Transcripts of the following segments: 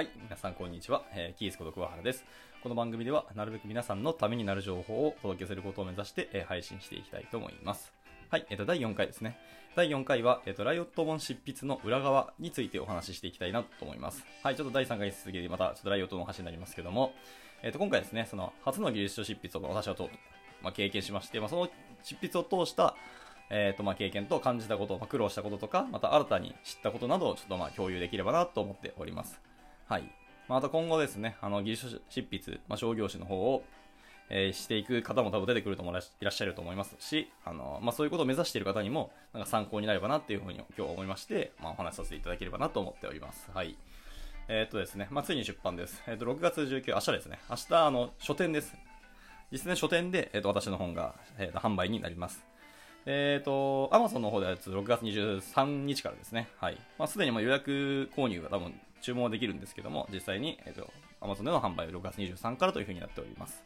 はい、皆さんこんにちは。えー、キースこと桑原です。この番組では、なるべく皆さんのためになる情報をお届けすることを目指して、えー配信していきたいと思います。はい、えっ、と、第4回ですね。第4回は、えっ、と、ライオット本執筆の裏側についてお話ししていきたいなと思います。はい、ちょっと第3回続きで、また、ちょっとライオットの話になりますけども、えっ、と、今回ですね、その、初の技術書執筆を私はと、まあ、経験しまして、まあ、その執筆を通した、えーとまあ、経験と感じたこと、まあ、苦労したこととか、また新たに知ったことなどをちょっとまあ共有できればなと思っております。はい。まあ、あと今後ですね、あの技術執筆、まあ、商業誌の方を、えーしていく方も多分出てくるともいらっしゃると思いますし、あのまあ、そういうことを目指している方にもなんか参考になればなっていうふうに今日は思いまして、まあ、お話しさせていただければなと思っております。はい。えーっとですね、まあ、ついに出版です。えーっと、6月19、明日ですね。明日、あの、書店です。実際書店で、えっと、私の本が、えーっと販売になります。えっ、と、アマゾンの方では6月23日からですね。はい。まあ、すでにもう予約購入が多分注文できるんですけども、実際に、えっ、と、アマゾンでの販売は6月23日からというふうになっております。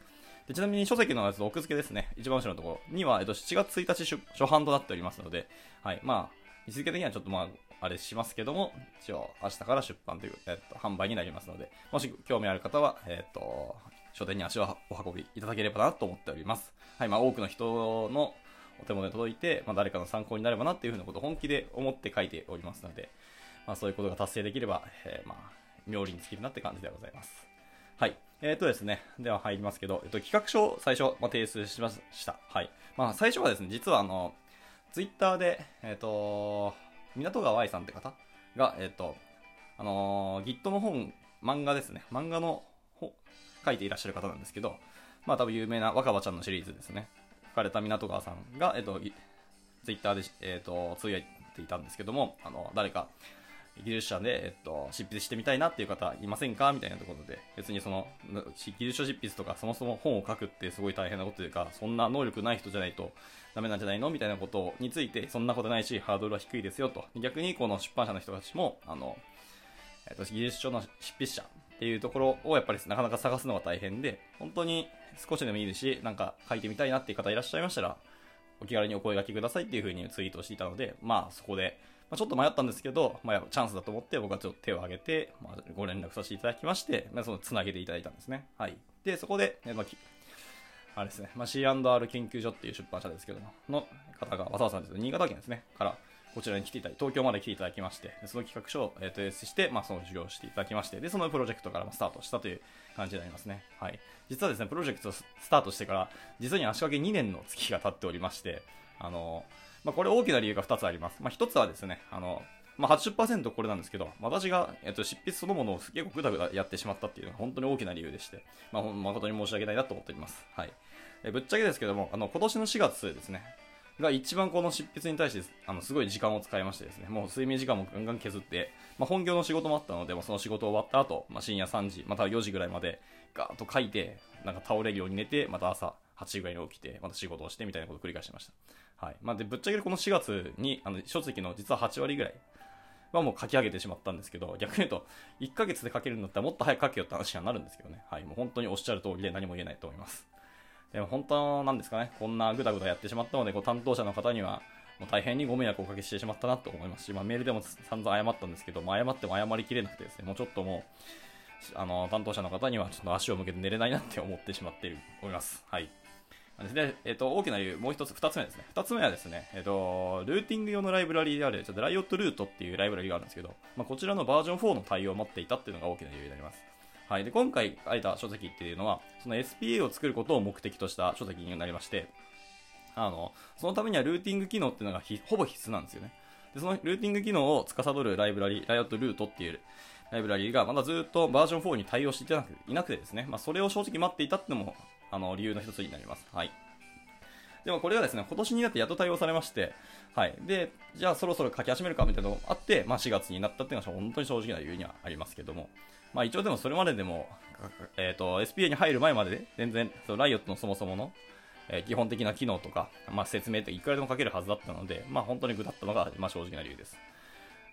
でちなみに書籍のやつ奥付けですね。一番後ろのところには、えっ、と、7月1日初版となっておりますので、はい。まあ、日付的にはちょっとまあ、あれしますけども、一応明日から出版という、えっ、と、販売になりますので、もし興味ある方は、えっ、と、書店に足をお運びいただければなと思っております。はい。まあ、多くの人のお手元に届いて、まあ、誰かの参考になればなっていうふうなことを本気で思って書いておりますので、まあ、そういうことが達成できれば、えーまあ、妙利に尽きるなって感じでございます。はい。えっ、とですね、では入りますけど、えっと、企画書を最初、まあ、提出しました。はい。まあ、最初はですね、実はあの、ツイッターで、えっ、と、港川愛さんって方が、えっ、と、あのー、Git の本、漫画ですね、漫画の本書いていらっしゃる方なんですけど、まあ多分有名な若葉ちゃんのシリーズですね。書かれた港川さんが、えっ、と、ツイッターで、えっ、と、つぶやいていたんですけども、あの、誰か、技術者で、えっと、執筆してみたいなっていう方いませんか？みたいなところで、別にその、技術書執筆とか、そもそも本を書くってすごい大変なことというか、そんな能力ない人じゃないとダメなんじゃないの？みたいなことについて、そんなことないし、ハードルは低いですよと。逆に、この出版社の人たちも、あの、えっと、技術書の執筆者っていうところをやっぱりなかなか探すのが大変で、本当に少しでもいいですし、なんか書いてみたいなっていう方いらっしゃいましたら、お気軽にお声掛けくださいっていう風にツイートしていたので、まあそこで、まあ、ちょっと迷ったんですけど、まあ、チャンスだと思って僕はちょっと手を挙げて、まあ、ご連絡させていただきまして、まあ、そのつなげていただいたんですね。はい。で、そこで、えまあ、あれですね、まあ、C&R 研究所っていう出版社ですけども、の方が、わざわざです新潟県ですね、から、こちらに来ていただき、東京まで来ていただきまして、その企画書を、えー、提出して、まあ、その授業をしていただきまして、で、そのプロジェクトからスタートしたという感じになりますね。はい。実はですね、プロジェクトスタートしてから、実に足掛け2年の月が経っておりまして、あの、まあ、これ大きな理由が2つあります。まあ、1つはですね、あの、まあ、80%これなんですけど、私が、えっと、執筆そのものを結構グダグダやってしまったっていうのが本当に大きな理由でして、まあ、誠に申し訳ないなと思っております。はい。えぶっちゃけですけども、あの、今年の4月ですね、が一番この執筆に対して、あの、すごい時間を使いましてですね、もう睡眠時間もガンガン削って、まあ、本業の仕事もあったので、まあ、その仕事終わった後、まあ、深夜3時、また4時ぐらいまでガーッと書いて、なんか倒れるように寝て、また朝8時ぐらいに起きて、また仕事をしてみたいなことを繰り返してました。はい。まあ、で、ぶっちゃけこの4月に、あの、書籍の実は8割ぐらいはもう書き上げてしまったんですけど、逆に言うと、1ヶ月で書けるんだったらもっと早く書けよって話にはなるんですけどね。はい。もう本当におっしゃる通りで何も言えないと思います。でも本当なんですかね、こんなぐだぐだやってしまったので、こう担当者の方には、もう大変にご迷惑をおかけしてしまったなと思いますし、まあ、メールでも散々謝ったんですけど、まあ、謝っても謝りきれなくてですね、もうちょっともう、あの、担当者の方にはちょっと足を向けて寝れないなって思ってしまっている、思います。はい。で、えっ、と、大きな理由、もう一つ、二つ目ですね。二つ目はですね、えっ、と、ルーティング用のライブラリである、ちょっとライオットルートっていうライブラリがあるんですけど、まあ、こちらのバージョン4の対応を持っていたっていうのが大きな理由になります。はい。で、今回書いた書籍っていうのは、その SPA を作ることを目的とした書籍になりまして、あの、そのためにはルーティング機能っていうのがほぼ必須なんですよね。で、そのルーティング機能を司るライブラリ、ライオットルートっていうライブラリがまだずっとバージョン4に対応していなくてですね、まあ、それを正直待っていたってのも、あの、理由の一つになります。はい。でもこれがですね、今年になってやっと対応されまして、はい。で、じゃあそろそろ書き始めるかみたいなのがあって、まあ4月になったっていうのは本当に正直な理由にはありますけども、まあ一応でもそれまででも、えっ、と、SPA に入る前までで、全然、そのライオットのそもそもの、えー基本的な機能とか、まあ、説明っていくらでも書けるはずだったので、まあ、本当に具だったのが、まあ、正直な理由です。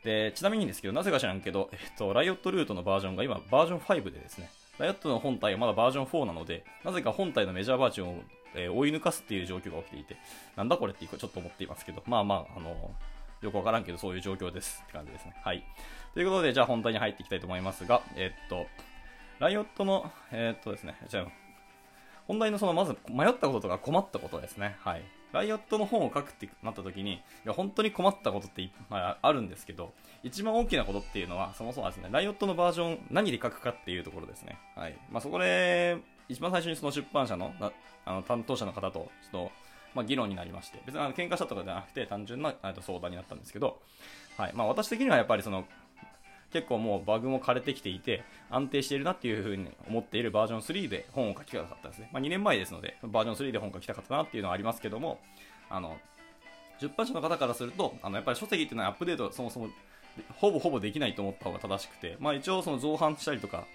で、ちなみにですけど、なぜか知らんけど、えっと、ライオットルートのバージョンが今、バージョン5でですね、ライオットの本体はまだバージョン4なので、なぜか本体のメジャーバージョンを、えー追い抜かすっていう状況が起きていて、なんだこれってちょっと思っていますけど、まあまあ、あの、よくわからんけどそういう状況ですって感じですね。はい。ということで、じゃあ本題に入っていきたいと思いますが、えっと、ライオットの、えっとですね、じゃあ、本題のその、まず迷ったこととか困ったことですね。はい。ライオットの本を書くってなった時に、いや、本当に困ったことっていっぱいあるんですけど、一番大きなことっていうのは、そもそもですね、ライオットのバージョン、何で書くかっていうところですね。はい。まあ、そこで、一番最初にその出版社の、あの、担当者の方と、ちょっと、まあ、議論になりまして、別にあの喧嘩したとかじゃなくて、単純な相談になったんですけど、はい。まあ、私的にはやっぱりその、結構もうバグも枯れてきていて、安定しているなっていう風に思っているバージョン3で本を書きたかったですね。まあ、2年前ですので、バージョン3で本を書きたかったなっていうのはありますけども、あの、出版社の方からすると、あの、やっぱり書籍っていうのはアップデートそもそもほぼほぼできないと思った方が正しくて、まあ一応その造反したりとか、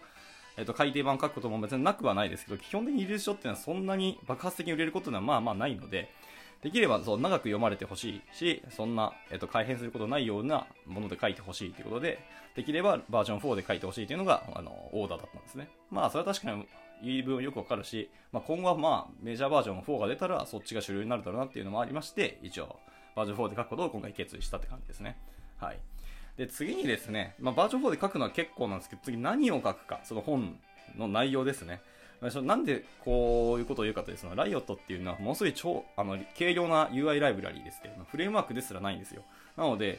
えっ、と、改訂版書くことも別になくはないですけど、基本的にリリース書っていうのはそんなに爆発的に売れることはまあまあないので、できればそう長く読まれてほしいし、そんな、えっと、改変することないようなもので書いてほしいということで、できればバージョン4で書いてほしいというのが、あの、オーダーだったんですね。まあ、それは確かに言い分よくわかるし、まあ、今後はまあ、メジャーバージョン4が出たら、そっちが主流になるだろうなっていうのもありまして、一応、バージョン4で書くことを今回決意したって感じですね。はい。で、次にですね、まあ、バージョン4で書くのは結構なんですけど、次何を書くか、その本の内容ですね。なんでこういうことを言うかというと、ライオットっていうのはものすごい超、あの、軽量な UI ライブラリーですけどフレームワークですらないんですよ。なので、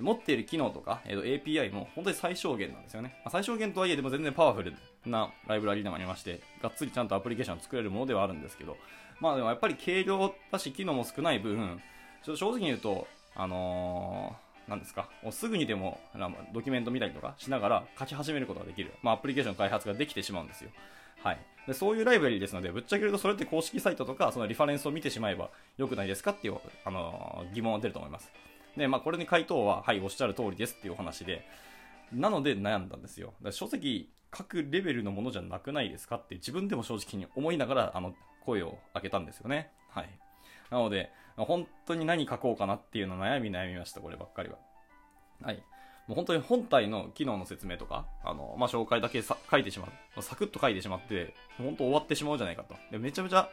持っている機能とか、えー、API も本当に最小限なんですよね。まあ、最小限とはいえでも全然パワフルなライブラリーでもありまして、がっつりちゃんとアプリケーションを作れるものではあるんですけど、まあでもやっぱり軽量だし機能も少ない分、ちょ正直に言うと、あのー、なんですか、すぐにでもドキュメント見たりとかしながら書き始めることができる。まあアプリケーション開発ができてしまうんですよ。はい。でそういうライブラリですので、ぶっちゃけるとそれって公式サイトとか、そのリファレンスを見てしまえば良くないですかっていう、あのー、疑問が出ると思います。で、まあ、これに回答は、はい、おっしゃる通りですっていうお話で、なので悩んだんですよ。だ書籍書くレベルのものじゃなくないですかって自分でも正直に思いながら、あの、声を上げたんですよね。はい。なので、本当に何書こうかなっていうの悩み悩みました、こればっかりは。はい。もう本当に本体の機能の説明とか、あの、まあ、紹介だけさ書いてしまう。サクッと書いてしまって、本当終わってしまうじゃないかと。で、めちゃめちゃ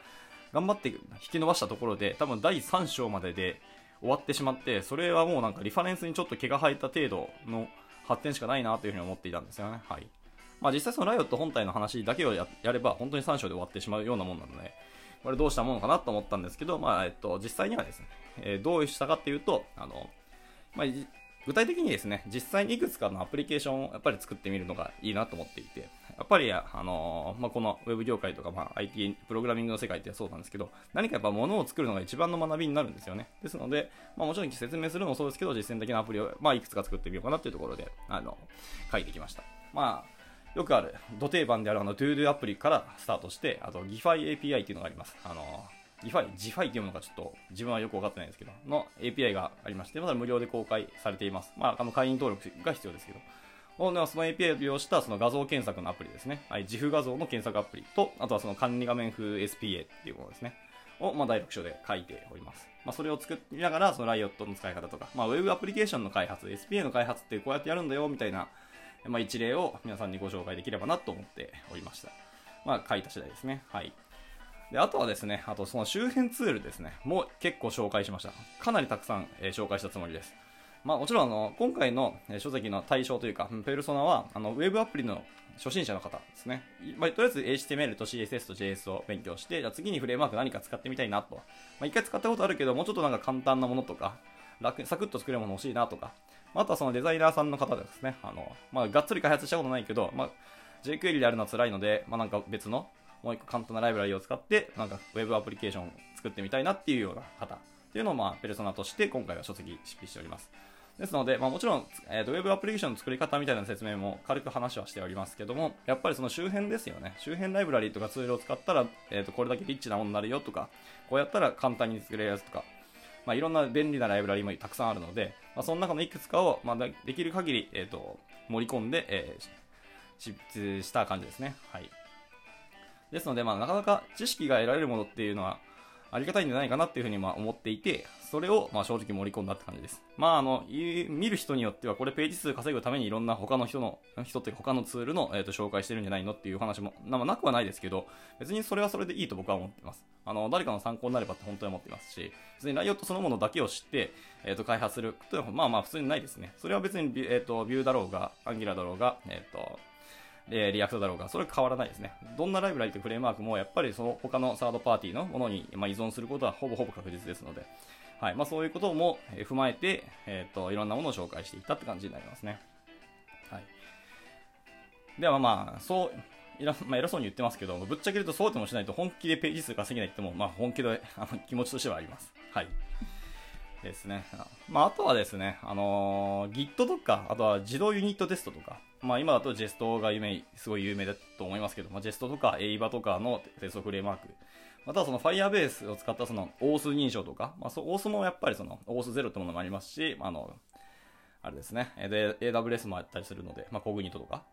頑張って引き伸ばしたところで、多分第3章までで終わってしまって、それはもうなんかリファレンスにちょっと毛が生えた程度の発展しかないなというふうに思っていたんですよね。はい。まあ実際そのライオット本体の話だけをやれば本当に3章で終わってしまうようなもんなので、これどうしたものかなと思ったんですけど、まあえっと、実際にはですね、えー、どうしたかっていうと、あの、まあ、具体的にですね、実際にいくつかのアプリケーションをやっぱり作ってみるのがいいなと思っていて、やっぱり、あのー、まあ、このウェブ業界とか、まあ、IT、プログラミングの世界ってそうなんですけど、何かやっぱ物を作るのが一番の学びになるんですよね。ですので、まあ、もちろん説明するのもそうですけど、実践的なアプリを、まあ、いくつか作ってみようかなっていうところで、あの、書いてきました。まあ、よくある、ど定番であるあの、ToDo アプリからスタートして、あと、 GIPHY API っていうのがあります。あのーギファイ、ジファイっていうのがちょっと自分はよくわかってないんですけど、の API がありまして、まだ無料で公開されています。まあ、あの会員登録が必要ですけど。その API を利用したその画像検索のアプリですね。はい、自負画像の検索アプリと、あとはその管理画面風 SPA っていうものですね。を、まあ、第6章で書いております。まあ、それを作りながら、そのライオットの使い方とか、まあ、ウェブアプリケーションの開発、SPA の開発ってこうやってやるんだよ、みたいな、まあ、一例を皆さんにご紹介できればなと思っておりました。まあ、書いた次第ですね。はい。で、あとはですね、あとその周辺ツールですね、もう結構紹介しました。かなりたくさん、えー、紹介したつもりです。まあもちろんあの、今回の、書籍の対象というか、ペルソナは、あの、ウェブアプリの初心者の方ですね。まあ、とりあえず HTML と CSS と JS を勉強して、じゃあ次にフレームワーク何か使ってみたいなと。まあ、一回使ったことあるけど、もうちょっとなんか簡単なものとか、楽、サクッと作れるもの欲しいなとか、あとはそのデザイナーさんの方ですね。あの、まあ、がっつり開発したことないけど、まあ、jQuery でやるのは辛いので、まあ、なんか別のもう一個簡単なライブラリを使って、なんかウェブアプリケーションを作ってみたいなっていうような方っていうのを、まあ、ペルソナとして今回は書籍執筆しております。ですので、まあ、もちろん、えーと、ウェブアプリケーションの作り方みたいな説明も軽く話はしておりますけども、やっぱりその周辺ですよね。周辺ライブラリとかツールを使ったら、えーと、これだけリッチなものになるよとか、こうやったら簡単に作れるやつとか、まあ、いろんな便利なライブラリもたくさんあるので、まあ、その中のいくつかを、まあ、できる限り、えーと、盛り込んで、えー、執筆した感じですね。はい。ですので、まあ、なかなか知識が得られるものっていうのは、ありがたいんじゃないかなっていうふうにまあ思っていて、それをまあ正直盛り込んだって感じです。まああの、見る人によってはこれページ数稼ぐためにいろんな他の人の、人っていうか他のツールの、えー、と紹介してるんじゃないのっていう話も、ま、なくはないですけど、別にそれはそれでいいと僕は思ってます。あの、誰かの参考になればって本当に思っていますし、別にライオットそのものだけを知って、えっ、ー、と、開発するというのはまあまあ普通にないですね。それは別に、えっ、ー、と、ビューだろうが、アンギラだろうが、えっ、ー、と、えー、 React だろうが、それは変わらないですね。どんなライブラリとフレームワークも、やっぱりその他のサードパーティーのものに、まあ、依存することはほぼほぼ確実ですので、はいまあ、そういうことも踏まえて、えーと、いろんなものを紹介していったって感じになりますね。はい、ではまあ、そう、偉, まあ、偉そうに言ってますけど、ぶっちゃけるとそうでもしないと本気でページ数稼げないっても、まあ、本気で あの気持ちとしてはあります。はい。ですね。まあ、あとはですね、あのー、Git とか、あとは自動ユニットテストとか、まあ、今だと Jest が有名、すごい有名だと思いますけど、まあ、Jest とか AVA とかのテストフレームワーク、またはその Firebase を使ったその OS 認証とか、まあ、OS もやっぱりその OS0 ってものもありますし、あの、あれですね、AWS もあったりするので、まあ、コグニトとか、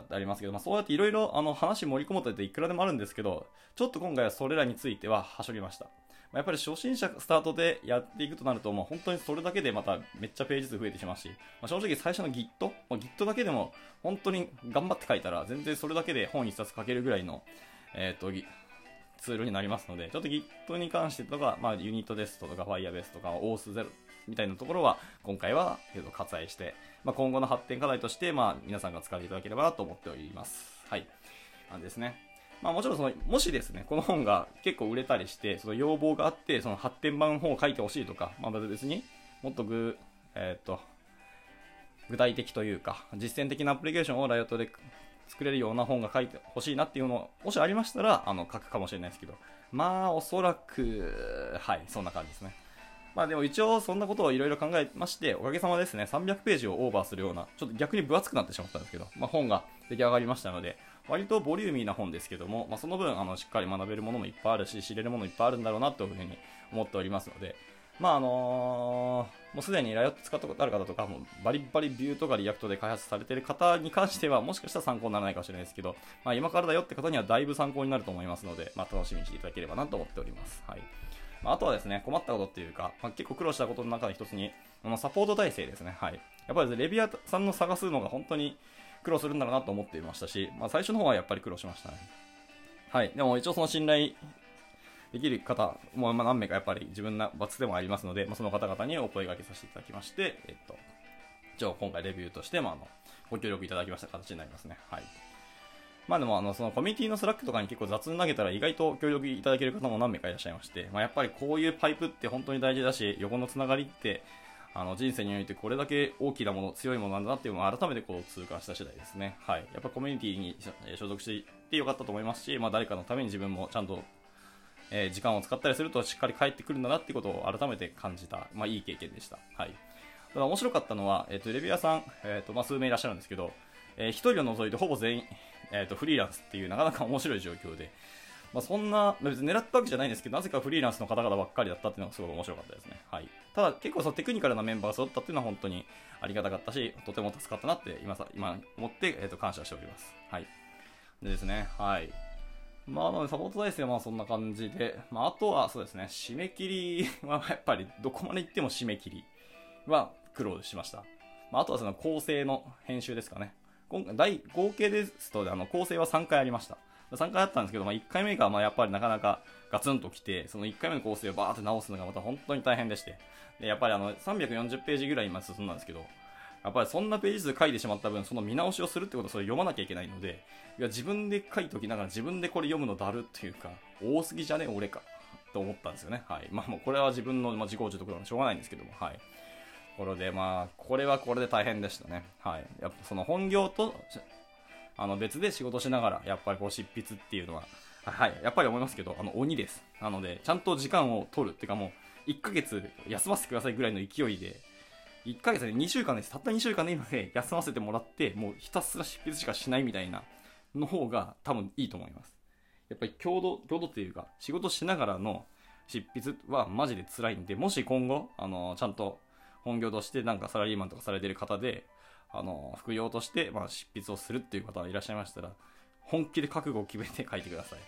ってありますけど、まあ、そうやっていろいろ話盛り込むといっていくらでもあるんですけど、ちょっと今回はそれらについてははしょりました。まあやっぱり初心者スタートでやっていくとなると、もう本当にそれだけでまためっちゃページ数増えてしまうし、まあ、正直最初の Git、まあ、Git だけでも本当に頑張って書いたら全然それだけで本一冊書けるぐらいの、えっ、ー、と、ツールになりますので、ちょっと Git に関してとか、まあ、ユニットテストとか Firebase とか OS0 みたいなところは今回は割愛して、まあ、今後の発展課題として、まあ、皆さんが使っていただければなと思っております。はい。なんですね。まあもちろんその、もしですね、この本が結構売れたりして、その要望があって、その発展版本を書いてほしいとか、まあ別にもっとぐ、えー、っと、具体的というか、実践的なアプリケーションをライオットで作れるような本が書いてほしいなっていうのもしありましたら、あの、書くかもしれないですけど、まあおそらく、はい、そんな感じですね。まあでも一応そんなことをいろいろ考えまして、おかげさまですね、300ページをオーバーするような、ちょっと逆に分厚くなってしまったんですけど、まあ本が出来上がりましたので、割とボリューミーな本ですけども、まあ、その分あのしっかり学べるものもいっぱいあるし知れるものいっぱいあるんだろうなというふうに思っておりますので、まああのー、もうすでに Riot 使ったことある方とかもバリバリ Vue とか React で開発されている方に関してはもしかしたら参考にならないかもしれないですけど、まあ、今からだよって方にはだいぶ参考になると思いますので、まあ、楽しみにしていただければなと思っております。はいまあ、とはですね、困ったことっていうか、まあ、結構苦労したことの中の一つに、あのサポート体制ですね。はい。やっぱりレビアさんの探すのが本当に苦労するんだろうなと思っていましたし、まあ、最初の方はやっぱり苦労しましたね。はい。でも一応その信頼できる方もま何名かやっぱり自分の罰でもありますので、まあ、その方々にお声掛けさせていただきまして、えっと、一応今回レビューとして、まあ、あの、ご協力いただきました形になりますね。はい。まあでもあのそのコミュニティの Slack とかに結構雑に投げたら意外と協力いただける方も何名かいらっしゃいまして、まあ、やっぱりこういうパイプって本当に大事だし横のつながりってあの人生においてこれだけ大きなもの、強いものなんだなっていうのを改めてこう痛感した次第ですね。はい。やっぱコミュニティに所属してよかったと思いますし、まあ誰かのために自分もちゃんと、えー、時間を使ったりするとしっかり帰ってくるんだなっていうことを改めて感じた、まあいい経験でした。はい。ただ面白かったのは、え、ー、と、レビュアさん、え、ー、と、まあ数名いらっしゃるんですけど、えー、一人を除いてほぼ全員、えっ、と、フリーランスっていうなかなか面白い状況で、まあ、そんな、別に狙ったわけじゃないんですけど、なぜかフリーランスの方々ばっかりだったっていうのがすごい面白かったですね。はい。ただ、結構そのテクニカルなメンバーが揃ったっていうのは本当にありがたかったし、とても助かったなって今さ、今思って、えっ、ー、と、感謝しております。はい。でですね、はい。まあ、なの、サポート体制はそんな感じで、まあ、あとはそうですね、締め切りは やっぱりどこまで行っても締め切りは苦労しました。まあ、あとはその構成の編集ですかね。今回、大、合計ですと、あの、構成は3回ありました。3回あったんですけど、まあ、1回目がまあやっぱりなかなかガツンと来て、その1回目の構成をバーって直すのがまた本当に大変でして、でやっぱりあの340ページぐらい今進んだんですけど、やっぱりそんなページ数書いてしまった分、その見直しをするってことはそれ読まなきゃいけないので、いや自分で書いときながら自分でこれ読むのだるっていうか、多すぎじゃね俺か、と思ったんですよね。はい。まあもうこれは自分の、まあ、自己中得なのでしょうがないんですけども、はい。ところで、まあ、これはこれで大変でしたね。はい。やっぱその本業とあの別で仕事しながら、やっぱりこう執筆っていうのは、はい、やっぱり思いますけど、あの鬼です。なので、ちゃんと時間を取るっていうかもう、1ヶ月休ませてくださいぐらいの勢いで、1ヶ月で2週間です。たった2週間でいいので、休ませてもらって、もうひたすら執筆しかしないみたいなの方が多分いいと思います。やっぱり共同、共同っていうか、仕事しながらの執筆はマジで辛いんで、もし今後、あの、ちゃんと本業としてなんかサラリーマンとかされてる方で、あの、副業として、まあ、執筆をするっていう方がいらっしゃいましたら、本気で覚悟を決めて書いてください。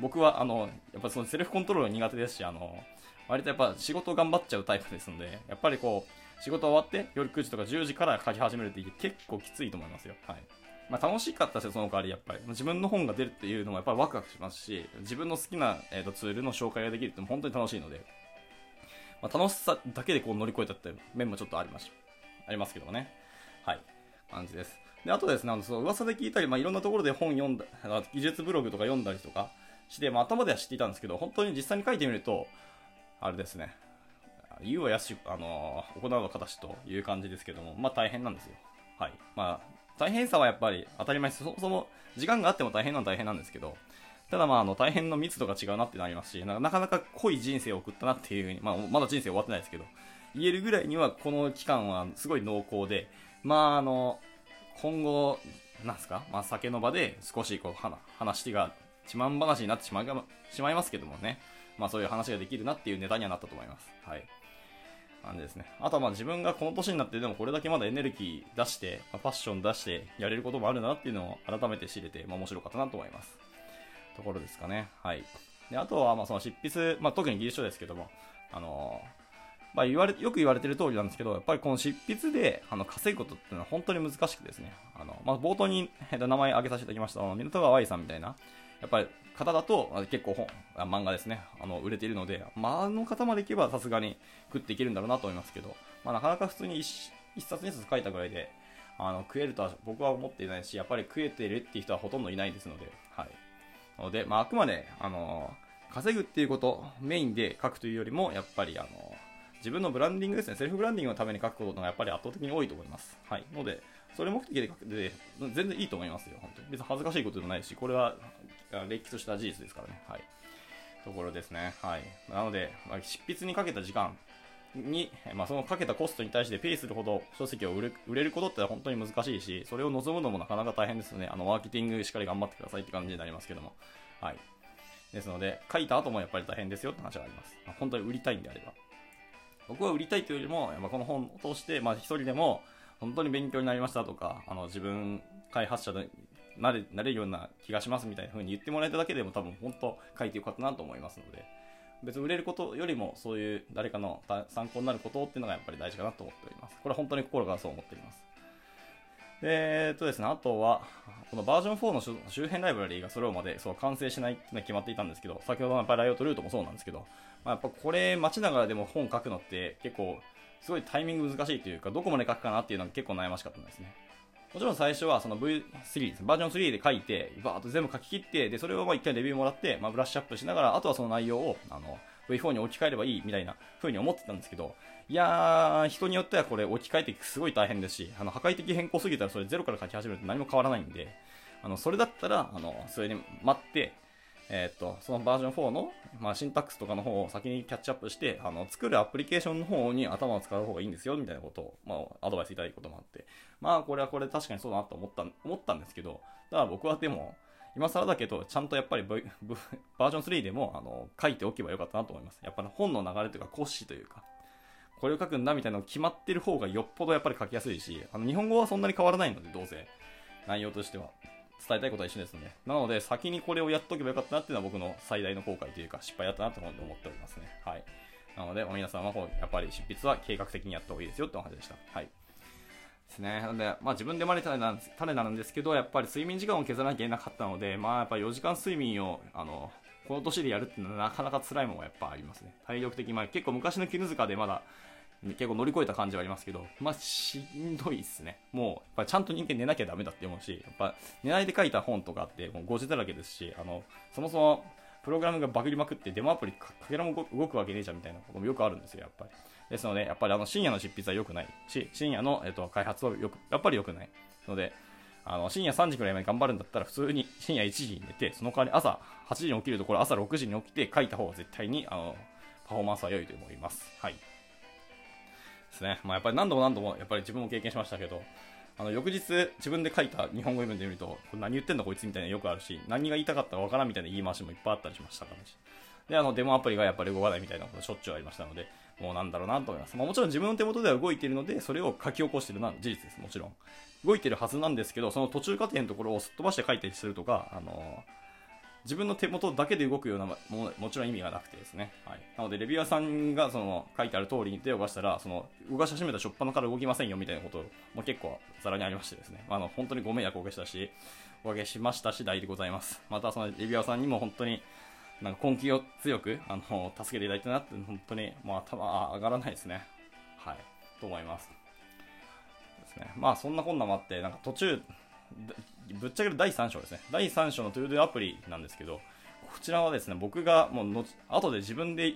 僕は、あの、やっぱそのセルフコントロール苦手ですし、あの、割とやっぱ仕事頑張っちゃうタイプですので、やっぱりこう、仕事終わって夜9時とか10時から書き始めるって結構きついと思いますよ。はい。まあ、楽しかったですよ、その代わりやっぱり。自分の本が出るっていうのもやっぱりワクワクしますし、自分の好きな、えーと、ツールの紹介ができるっても本当に楽しいので、まあ、楽しさだけでこう乗り越えたって面もちょっとありますありますけどもね。はい。感じです。で、あとですね、あの、その噂で聞いたり、まあ、いろんなところで本読んだ、技術ブログとか読んだりとかして、まあ、頭では知っていたんですけど、本当に実際に書いてみると、あれですね、言うはやし、あのー、行うの形という感じですけども、まあ、大変なんですよ。はい。まあ、大変さはやっぱり当たり前です。そもそも時間があっても大変なのは大変なんですけど、ただまあ、あの、大変の密度が違うなってなりますし、なかなか濃い人生を送ったなっていうふうに、まあ、まだ人生終わってないですけど、言えるぐらいにはこの期間はすごい濃厚で、まあ、あの、今後、なんすか、まあ、酒の場で少しこう話が自慢話になってしまいしまいますけどもね、まあ、そういう話ができるなっていうネタにはなったと思います。はい。感じですね。あとはまあ自分がこの年になってでもこれだけまだエネルギー出して、まあ、パッション出してやれることもあるなっていうのを改めて知れて、まあ、面白かったなと思います。ところですかね。はい。で、あとはまあその執筆、まあ特に技術書ですけども、あのーまあ、言われよく言われてる通りなんですけど、やっぱりこの執筆であの稼ぐことっていうのは本当に難しくてですね、あのまあ、冒頭に、えっと、名前挙げさせていただきました、港川愛さんみたいな、やっぱり方だと結構本、漫画ですね、あの売れているので、まあ、あの方までいけばさすがに食っていけるんだろうなと思いますけど、まあ、なかなか普通に 1, 1冊2冊書いたぐらいで、あの食えるとは僕は思っていないし、やっぱり食えてるっていう人はほとんどいないですので、はい。ので、まあ、あくまで、あの稼ぐっていうこと、メインで書くというよりも、やっぱり、あの自分のブランディングですね、セルフブランディングのために書くことがやっぱり圧倒的に多いと思います。はい。ので、それ目的で書くで、全然いいと思いますよ、本当に。別に恥ずかしいことでもないし、これは、れっきとした事実ですからね。はい。ところですね。はい。なので、まあ、執筆にかけた時間に、まあ、そのかけたコストに対してペイするほど書籍を売る売れることって本当に難しいし、それを望むのもなかなか大変ですよね。あの、マーケティングしっかり頑張ってくださいって感じになりますけども。はい。ですので、書いた後もやっぱり大変ですよって話があります。まあ、本当に売りたいんであれば。僕は売りたいというよりも、まあ、この本を通して、まあ、一人でも本当に勉強になりましたとか、あの自分開発者でなれなれるような気がしますみたいな風に言ってもらえただけでも多分本当書いてよかったなと思いますので、別に売れることよりもそういう誰かの参考になることっていうのがやっぱり大事かなと思っております。これは本当に心からそう思っております。えー、っとですね、あとは、このバージョン4の周辺ライブラリーがそれまでそう完成しないっていうのは決まっていたんですけど、先ほどのライオットルートもそうなんですけど、まあ、やっぱこれ待ちながらでも本書くのって結構すごいタイミング難しいというか、どこまで書くかなっていうのが結構悩ましかったんですね。もちろん最初はその V3 バージョン3で書いて、バーっと全部書き切って、で、それをまあ一回レビューもらって、まあブラッシュアップしながら、あとはその内容を、あの、V4 に置き換えればいいみたいな風に思ってたんですけど、いやー、人によってはこれ置き換えていくすごい大変ですし、あの、破壊的変更すぎたらそれゼロから書き始めると何も変わらないんで、あの、それだったら、あの、それに待って、えっ、と、そのバージョン4の、まあ、シンタックスとかの方を先にキャッチアップして、あの、作るアプリケーションの方に頭を使う方がいいんですよ、みたいなことを、まあ、アドバイスいただくこともあって、まあ、これはこれ確かにそうだなと思った、思ったんですけど、ただ僕はでも、今更だけど、ちゃんとやっぱり、バージョン3でも、あの、書いておけばよかったなと思います。やっぱり本の流れというか、骨子というか、これを書くんだみたいなの決まってる方がよっぽどやっぱり書きやすいし、あの、日本語はそんなに変わらないので、どうせ、内容としては。伝えたいことは一緒ですね。なので、先にこれをやっとけばよかったなっていうのは僕の最大の後悔というか、失敗だったなと思っておりますね。はい。なので、皆さんはやっぱり執筆は計画的にやった方がいいですよってお話でした。はい。ですね。なので、まあ自分で生まれた種なんです種なんですけど、やっぱり睡眠時間を削らなきゃいけなかったので、まあやっぱ4時間睡眠を、あの、この年でやるってのはなかなか辛いものがやっぱありますね。体力的に、まあ結構昔の絹塚でまだ結構乗り越えた感じはありますけど、まあ、しんどいっすね。もう、やっぱちゃんと人間寝なきゃダメだって思うし、やっぱ寝ないで書いた本とかって、もう5時だらけですし、あの、そもそも、プログラムがバグりまくってデモアプリかけらも動くわけねえじゃんみたいなこともよくあるんですよ、やっぱり。ですので、やっぱりあの深夜の執筆は良くないし、深夜の、えっと、開発はよく、やっぱり良くない。ので、あの、深夜3時くらいまで頑張るんだったら、普通に深夜1時に寝て、その代わり朝8時に起きるところ朝6時に起きて書いた方が絶対に、あの、パフォーマンスは良いと思います。はい。ですね。まあ、やっぱり何度も何度も、やっぱり自分も経験しましたけど、あの、翌日自分で書いた日本語読んでみると、何言ってんだこいつみたいなよくあるし、何が言いたかったかわからんみたいな言い回しもいっぱいあったりしましたからで、あの、デモアプリがやっぱり動かないみたいなことしょっちゅうありましたので、もうなんだろうなと思います。まあ、もちろん自分の手元では動いているので、それを書き起こしているのは事実です。もちろん。動いてるはずなんですけど、その途中過程のところをすっ飛ばして書いたりするとか、あの自分の手元だけで動くようなももちろん意味がなくてですね。はい。なので、レビュアーさんがその書いてある通りに手を動かしたら、その動かし始めた初っ端から動きませんよみたいなことも結構ざらにありましてですね。あの、本当にご迷惑をおかけしたし、おかけしました次第でございます。またそのレビュアーさんにも本当になんか根気を強く、あの、助けていただいたなって、本当に、もう頭上がらないですね。はい。と思います。ですね。まあ、そんなこんなもあって、なんか途中、ぶっちゃける第3章ですね。第3章の ToDo アプリなんですけど、こちらはですね、僕がもうの後で自分で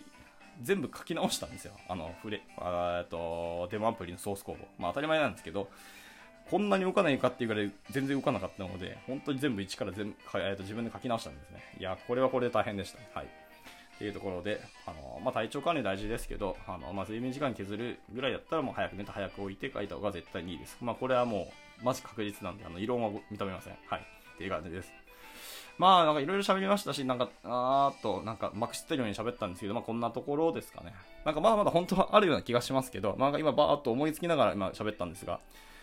全部書き直したんですよ。あの、フレ、えっと、デモアプリのソースコード。まあ当たり前なんですけど、こんなに動かないかっていうぐらい全然動かなかったので、本当に全部一から全部、えー、と自分で書き直したんですね。いや、これはこれで大変でした。はい。っていうところで、あのまあ、体調管理大事ですけど、あのまあ、睡眠時間削るぐらいだったらもう早く寝て早く置いて書いた方が絶対にいいです。まあ、これはもう、マジ確実なんで、あの異論は認めません。はい。っていう感じです。まあ、なんかいろいろ喋りましたし、なんか、あーっと、なんか、まくしってるように喋ったんですけど、まあ、こんなところですかね。なんかまだまだ本当はあるような気がしますけど、まあ、今バーっと思いつきながら今喋ったんですが、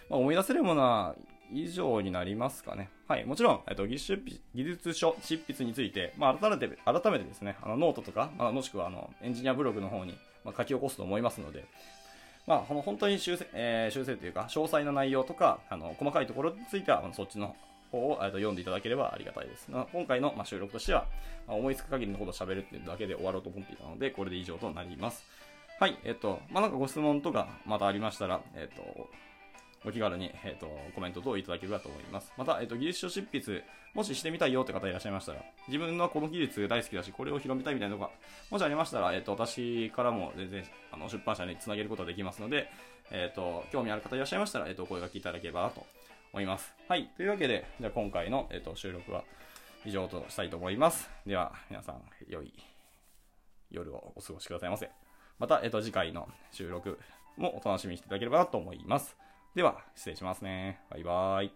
まあ、思い出せるものは以上になりますかね。はい。もちろん、えっと、技術技術書執筆について、まあ、改めて、改めてですね、あの、ノートとか、まあ、もしくは、あの、エンジニアブログの方に、まあ、書き起こすと思いますので、まあ、この本当に修正、えー、修正というか、詳細な内容とか、あの、細かいところについては、そっちの方を、えっと、読んでいただければありがたいです。まあ、今回の、まあ、収録としては、まあ、思いつく限りのことを喋るっていうだけで終わろうと思っていたので、これで以上となります。はい。えっと、まあ、なんかご質問とか、またありましたら、えっと、お気軽に、えーと、コメント等いただければと思います。また、えーと、技術書執筆、もししてみたいよって方いらっしゃいましたら、自分はこの技術大好きだし、これを広めたいみたいなのが、もしありましたら、えーと、私からも全然あの出版社につなげることができますので、えー、と興味ある方いらっしゃいましたら、えー、とお声がけいただければなと思います。はい。というわけで、じゃあ今回の、えー、と収録は以上としたいと思います。では、皆さん、良い夜をお過ごしくださいませ。また、えっ、と、次回の収録もお楽しみにしていただければなと思います。では、失礼しますね。バイバーイ。